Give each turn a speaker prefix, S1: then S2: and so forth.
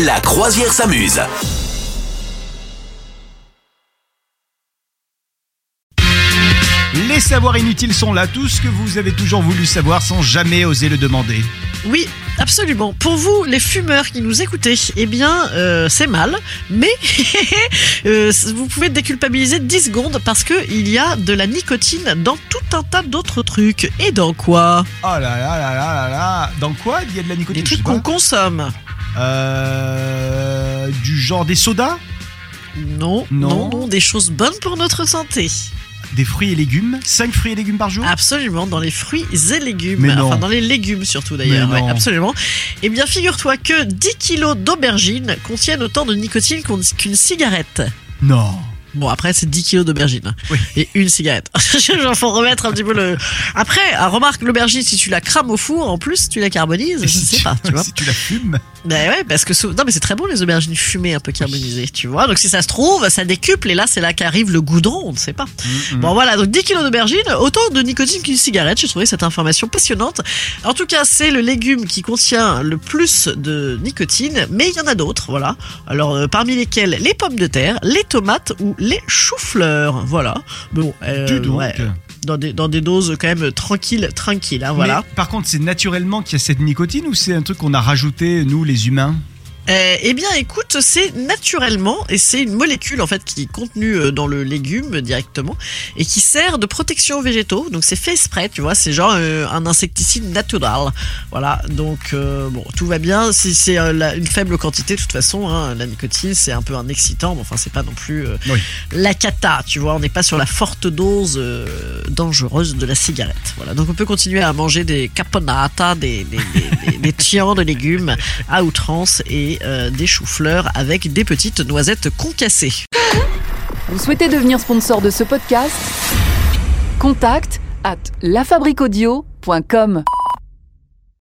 S1: La croisière s'amuse.
S2: Les savoirs inutiles sont là, tout ce que vous avez toujours voulu savoir sans jamais oser le demander.
S3: Oui, absolument. Pour vous, les fumeurs qui nous écoutez, eh bien, euh, c'est mal, mais euh, vous pouvez déculpabiliser 10 secondes parce que il y a de la nicotine dans tout un tas d'autres trucs. Et dans quoi?
S2: Oh là là là là là là Dans quoi il y a de la nicotine
S3: Des trucs qu'on consomme.
S2: Euh, Du genre des sodas
S3: Non,
S2: Non.
S3: non, non, des choses bonnes pour notre santé.
S2: Des fruits et légumes 5 fruits et légumes par jour
S3: Absolument, dans les fruits et légumes.
S2: Mais non.
S3: Enfin, dans les légumes surtout d'ailleurs. Ouais, absolument. Eh bien, figure-toi que 10 kilos d'aubergines contiennent autant de nicotine qu'une cigarette.
S2: Non.
S3: Bon, après, c'est 10 kilos d'aubergine.
S2: Oui.
S3: Et une cigarette. Genre, faut remettre un petit peu le. Après, ah, remarque, l'aubergine, si tu la crames au four, en plus, tu la carbonises, je
S2: si
S3: sais
S2: tu-
S3: pas, tu vois.
S2: Si tu la fumes
S3: Ben ouais, parce que. Non, mais c'est très bon, les aubergines fumées, un peu carbonisées, tu vois. Donc, si ça se trouve, ça décuple, et là, c'est là qu'arrive le goudron, on ne sait pas.
S2: Mm,
S3: Bon voilà, donc 10 kilos d'aubergine, autant de nicotine qu'une cigarette. J'ai trouvé cette information passionnante. En tout cas, c'est le légume qui contient le plus de nicotine, mais il y en a d'autres, voilà. Alors euh, parmi lesquels les pommes de terre, les tomates ou les choux-fleurs, voilà. Bon, euh,
S2: donc.
S3: ouais, dans des dans des doses quand même tranquilles, tranquilles, hein, voilà.
S2: Mais par contre, c'est naturellement qu'il y a cette nicotine ou c'est un truc qu'on a rajouté, nous les humains?
S3: Euh, eh bien, écoute, c'est naturellement, et c'est une molécule en fait qui est contenue euh, dans le légume directement et qui sert de protection aux végétaux. Donc c'est fait exprès, tu vois, c'est genre euh, un insecticide natural. Voilà, donc euh, bon, tout va bien. Si c'est une faible quantité, de toute façon, hein, la nicotine c'est un peu un excitant, mais enfin c'est pas non plus
S2: Oui.
S3: la cata, tu vois. On n'est pas sur la forte dose dangereuse de la cigarette. Voilà, donc on peut continuer à manger des caponata, des des, des, des, des tiens de légumes à outrance euh, des choux-fleurs avec des petites noisettes concassées.
S4: Vous souhaitez devenir sponsor de ce podcast? Contact à lafabriquaudio.com.